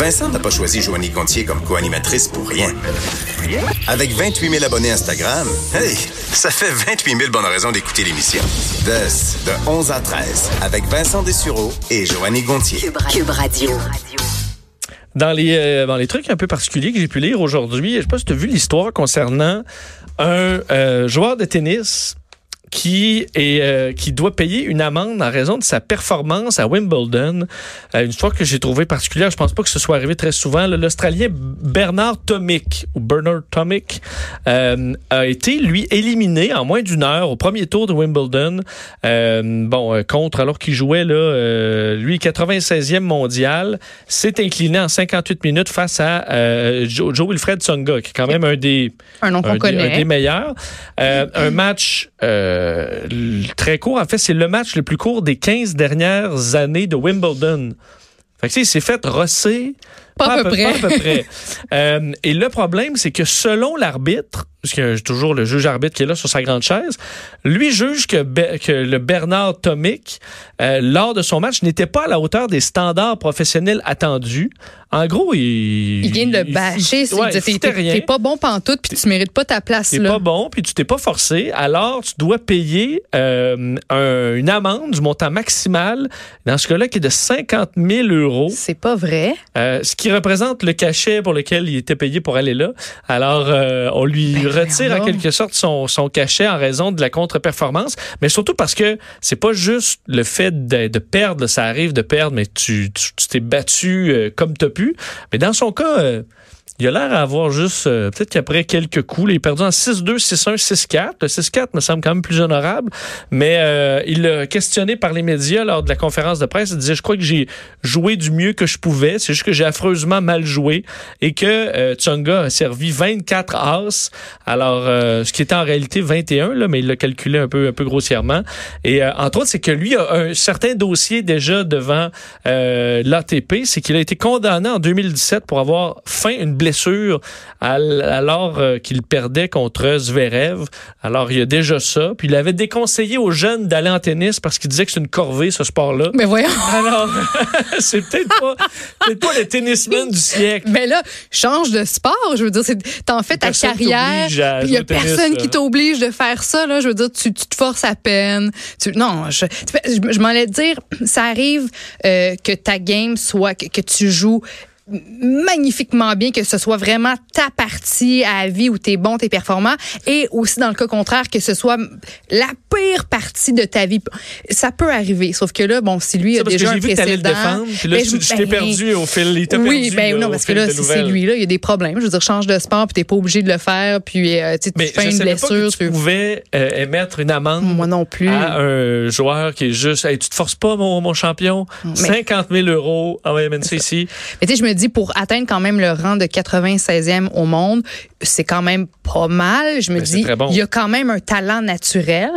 Vincent n'a pas choisi Joanie Gontier comme co-animatrice pour rien. Avec 28 000 abonnés Instagram, hey, ça fait 28 000 bonnes raisons d'écouter l'émission. De, de 11 à 13, avec Vincent Dessureau et Joanie Gontier. Cube Radio. Dans les, euh, dans les trucs un peu particuliers que j'ai pu lire aujourd'hui, je sais pas si tu as vu l'histoire concernant un euh, joueur de tennis qui est euh, qui doit payer une amende en raison de sa performance à Wimbledon. Euh, une histoire que j'ai trouvée particulière. Je pense pas que ce soit arrivé très souvent. L'Australien Bernard Tomic ou Bernard Tomic euh, a été lui éliminé en moins d'une heure au premier tour de Wimbledon. Euh, bon contre alors qu'il jouait là lui 96e mondial, s'est incliné en 58 minutes face à Joe, Joe, Wilfred Tsonga qui est quand même un des un nom qu'on connaît un des meilleurs. un match euh, très court. En fait, c'est le match le plus court des 15 dernières années de Wimbledon. Fait que, il s'est fait rosser. Pas, à peu près. Pas à peu près. euh, et le problème, c'est que selon l'arbitre, a toujours le juge arbitre qui est là sur sa grande chaise, lui juge que, que le Bernard Tomic, euh, lors de son match, n'était pas à la hauteur des standards professionnels attendus. En gros, il... Il vient de le bâcher. T'es pas bon pantoute, puis tu mérites pas ta place. T'es pas bon, puis tu t'es pas forcé. Alors, tu dois payer euh, un, une amende du montant maximal, dans ce cas-là, qui est de 50 000 euros. C'est pas vrai. Euh, ce qui représente le cachet pour lequel il était payé pour aller là. Alors, euh, on lui ben, retire en quelque sorte son, son cachet en raison de la contre-performance, mais surtout parce que c'est pas juste le fait de, de, perdre, ça arrive de perdre, mais tu t'es battu euh, comme t'as pu mais dans son cas, euh, il a l'air d'avoir juste, euh, peut-être qu'après quelques coups, il est perdu en 6-2, 6-1, 6-4. Le 6-4 me semble quand même plus honorable, mais euh, il l'a questionné par les médias lors de la conférence de presse. Il disait, je crois que j'ai joué du mieux que je pouvais, c'est juste que j'ai affreusement mal joué et que euh, Tsonga a servi 24 as, alors ce qui était en réalité 21, là, mais il l'a calculé un peu, un peu grossièrement. Et entre autres, c'est que lui a un certain dossier déjà devant l'ATP, c'est qu'il a été condamné en 2017 pour avoir feint une blessure alors euh, qu'il perdait contre Zverev. Alors, il y a déjà ça. Puis, il avait déconseillé aux jeunes d'aller en tennis parce qu'il disait que c'est une corvée, ce sport-là. Mais voyons. Alors, c'est peut-être pas, peut pas le tennisman du siècle. Mais là, change de sport. Je veux dire, t'en fais ta carrière. Il y a personne qui t'oblige de faire ça. Là. Je veux dire, tu, te forces à peine. Tu, non, je, je, m'en allais dire, ça arrive euh, que ta game soit, que, que tu joues magnifiquement bien que ce soit vraiment ta partie à vie où tu es bon, tu es performant et aussi dans le cas contraire que ce soit la pire partie de ta vie. Ça peut arriver, sauf que là, bon, si lui a déjà un précédent... puis là, ben, je, t'ai ben, perdu au fil, il Oui, perdu, ben non, parce que là, si c'est lui, là, il y a des problèmes. Je veux dire, change de sport, puis t'es pas obligé de le faire, puis euh, tu fais une blessure. Pas que tu pouvais euh, émettre une amende Moi non plus. à un joueur qui est juste, hey, tu te forces pas, mon, mon champion, 50 000 euros, ah ouais, amène ça ici. Mais tu sais, je me dis, pour atteindre quand même le rang de 96e au monde, c'est quand même pas mal. Je me dis, il y a quand même un talent naturel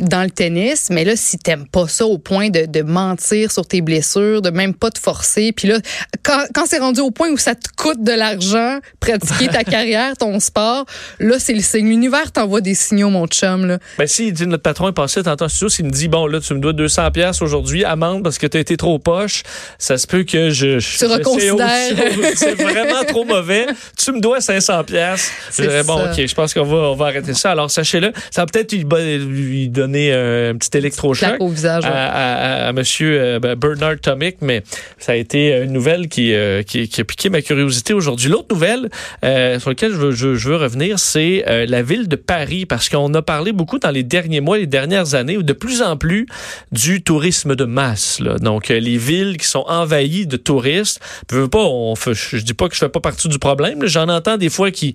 dans le tennis, mais là, si t'aimes pas ça au point de, de, mentir sur tes blessures, de même pas te forcer, puis là, quand, quand c'est rendu au point où ça te coûte de l'argent, pratiquer ta carrière, ton sport, là, c'est le signe. L'univers t'envoie des signaux, mon chum. Là. Ben, si dit, notre patron est passé tantôt en studio, s'il me dit, bon, là, tu me dois 200 pièces aujourd'hui, amende parce que t'as été trop poche, ça se peut que je... Tu reconsidères. C'est vraiment trop mauvais. Tu me dois 500 pièces je dirais, bon, OK, je pense qu'on va, on va arrêter ça. Alors, sachez-le, ça va peut-être lui, donner un petit électrochoc au visage, à, à, à, monsieur euh, ben, Bernard Tomic, mais ça a été une nouvelle qui, euh, qui, qui, a piqué ma curiosité aujourd'hui. L'autre nouvelle euh, sur laquelle je veux, je, veux revenir, c'est la ville de Paris, parce qu'on a parlé beaucoup dans les derniers mois, les dernières années, de plus en plus du tourisme de masse. Là. Donc, les villes qui sont envahies de touristes. Je veux pas, on fait, je dis pas que je fais pas partie du problème. J'en entends des fois qui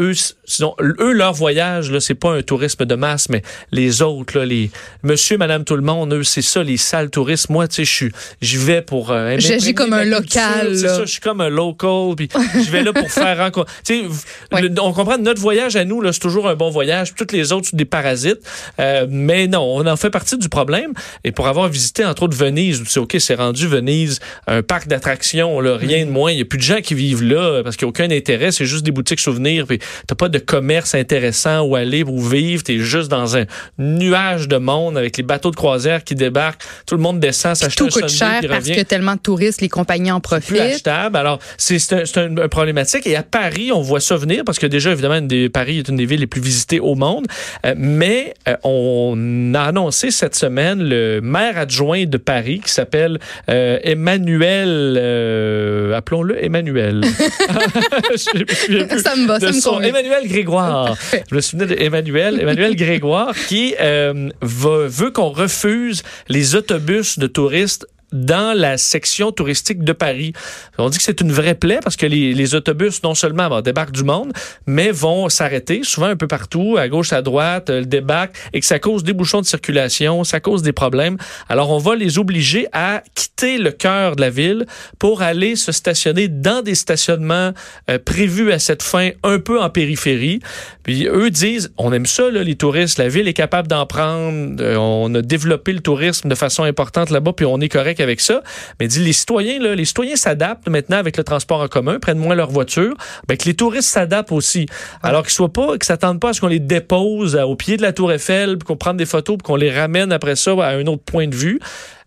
eux, sinon, eux, leur voyage, là, c'est pas un tourisme de masse, mais les autres, là, les monsieur, madame, tout le monde, eux, c'est ça, les salles touristes. Moi, tu sais, j'y vais pour. Euh, J'agis comme un local. C'est ça, je suis comme un local, puis je vais là pour faire rencontrer. Tu sais, on comprend notre voyage à nous, là, c'est toujours un bon voyage. Toutes les autres sont des parasites. Euh, mais non, on en fait partie du problème. Et pour avoir visité, entre autres, Venise, où c'est OK, c'est rendu Venise, un parc d'attractions, là, rien de moins. Il y a plus de gens qui vivent là parce qu'il n'y a aucun intérêt. C'est juste des boutiques souvenirs venir, puis t'as pas de commerce intéressant où aller, où vivre, t'es juste dans un nuage de monde avec les bateaux de croisière qui débarquent, tout le monde descend, s'achète un Tout coûte cher parce que tellement de touristes, les compagnies en profitent. Plus achetable. Alors, c'est un, un, problématique. Et à Paris, on voit ça venir parce que déjà, évidemment, des, Paris est une des villes les plus visitées au monde. Euh, mais euh, on a annoncé cette semaine le maire adjoint de Paris qui s'appelle euh, Emmanuel, appelons-le Emmanuel. ça me va, me son, Emmanuel Grégoire. Je me souviens d'Emmanuel, Emmanuel Grégoire qui veut, veut qu'on refuse les autobus de touristes dans la section touristique de Paris. On dit que c'est une vraie plaie parce que les, les autobus, non seulement bon, débarquent du monde, mais vont s'arrêter souvent un peu partout, à gauche, à droite, euh, débarquent, et que ça cause des bouchons de circulation, ça cause des problèmes. Alors, on va les obliger à quitter le cœur de la ville pour aller se stationner dans des stationnements euh, prévus à cette fin, un peu en périphérie. Puis eux disent, on aime ça, là, les touristes, la ville est capable d'en prendre, euh, on a développé le tourisme de façon importante là-bas, puis on est correct avec ça. Mais dit les citoyens, là, les citoyens s'adaptent maintenant avec le transport en commun, prennent moins leur voiture. Ben, que les touristes s'adaptent aussi. Alors qu'ils soient pas, qu'ils s'attendent pas à ce qu'on les dépose au pied de la Tour Eiffel, qu'on prenne des photos, qu'on les ramène après ça à un autre point de vue.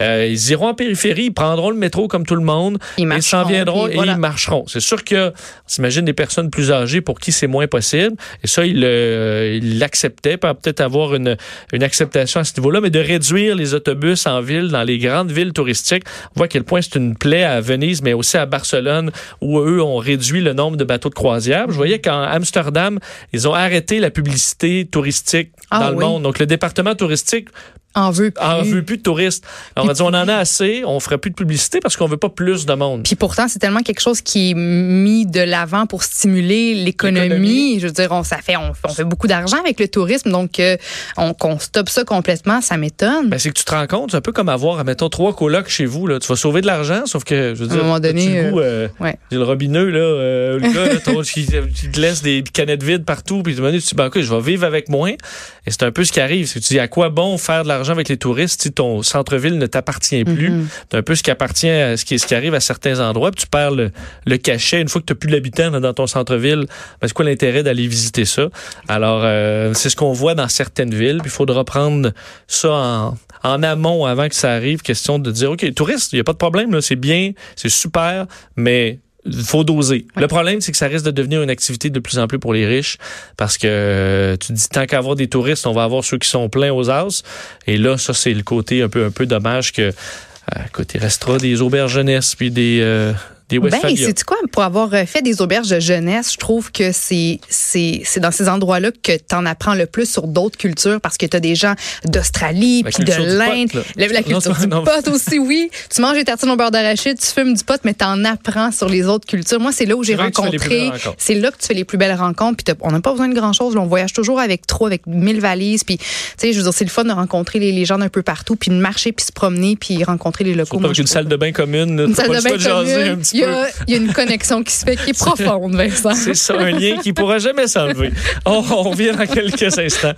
Euh, ils iront en périphérie, ils prendront le métro comme tout le monde, ils s'en viendront et, ils marcheront. C'est sûr que on s'imagine des personnes plus âgées pour qui c'est moins possible. Et ça, ils euh, l'acceptaient, peut-être avoir une, une acceptation à ce niveau-là, mais de réduire les autobus en ville, dans les grandes villes touristiques. On voit à quel point c'est une plaie à Venise, mais aussi à Barcelone, où eux ont réduit le nombre de bateaux de croisière. Je voyais qu'en Amsterdam, ils ont arrêté la publicité touristique ah dans le monde. Donc, le département touristique en veut plus. En veut plus de touristes. on va dire, on en a assez, on ferait plus de publicité parce qu'on veut pas plus de monde. Puis pourtant, c'est tellement quelque chose qui est mis de l'avant pour stimuler l'économie. Je veux dire, on, ça fait, on, fait beaucoup d'argent avec le tourisme, donc euh, on, qu'on stoppe ça complètement, ça m'étonne. Ben, c'est que tu te rends compte, c'est un peu comme avoir, mettons, trois colocs chez vous. Là. Tu vas sauver de l'argent, sauf que, je veux dire, à un moment donné, le, goût, euh, euh le robineux, là, euh, le gars, là, qui, te laisse des canettes vides partout, puis tu te dis, ben, ok, je vais vivre avec moins. Et c'est un peu ce qui arrive. C'est que tu dis, à quoi bon faire de l'argent avec les touristes si ton centre-ville ne t'appartient plus. Mhm. C'est un peu ce qui appartient à ce qui, ce qui arrive à certains endroits. Puis tu perds le, cachet. Une fois que tu n'as plus d'habitants dans ton centre-ville, ben, c'est quoi l'intérêt d'aller visiter ça? Alors, euh, c'est ce qu'on voit dans certaines villes. Puis il faudra prendre ça en, en amont avant que ça arrive. Question de dire, OK, touristes, il n'y a pas de problème. C'est bien, c'est super, mais faut doser. Le problème, c'est que ça risque de devenir une activité de plus en plus pour les riches parce que euh, tu dis tant qu'avoir des touristes, on va avoir ceux qui sont pleins aux as. Et là, ça, c'est le côté un peu, un peu dommage que, euh, écoute, il restera des auberges jeunesse puis des, euh, ben, c'est quoi pour avoir euh, fait des auberges de jeunesse, je trouve que c'est c'est c'est dans ces endroits-là que tu en apprends le plus sur d'autres cultures parce que tu as des gens d'Australie puis de l'Inde, la, culture du pot aussi oui, tu manges des tartines au beurre d'arachide, tu fumes du pot mais tu en apprends sur les autres cultures. Moi, c'est là où j'ai rencontré, c'est là que tu fais les plus belles rencontres puis on n'a pas besoin de grand-chose, on voyage toujours avec trop avec mille valises puis tu sais, je veux dire c'est le fun de rencontrer les, les gens d'un peu partout puis de marcher puis se promener puis rencontrer les locaux. avec une salle de bain commune, une salle de bain commune, il y, a, une connexion qui se fait qui est profonde, Vincent. C'est ça, un lien qui pourra jamais s'enlever. On revient dans quelques instants.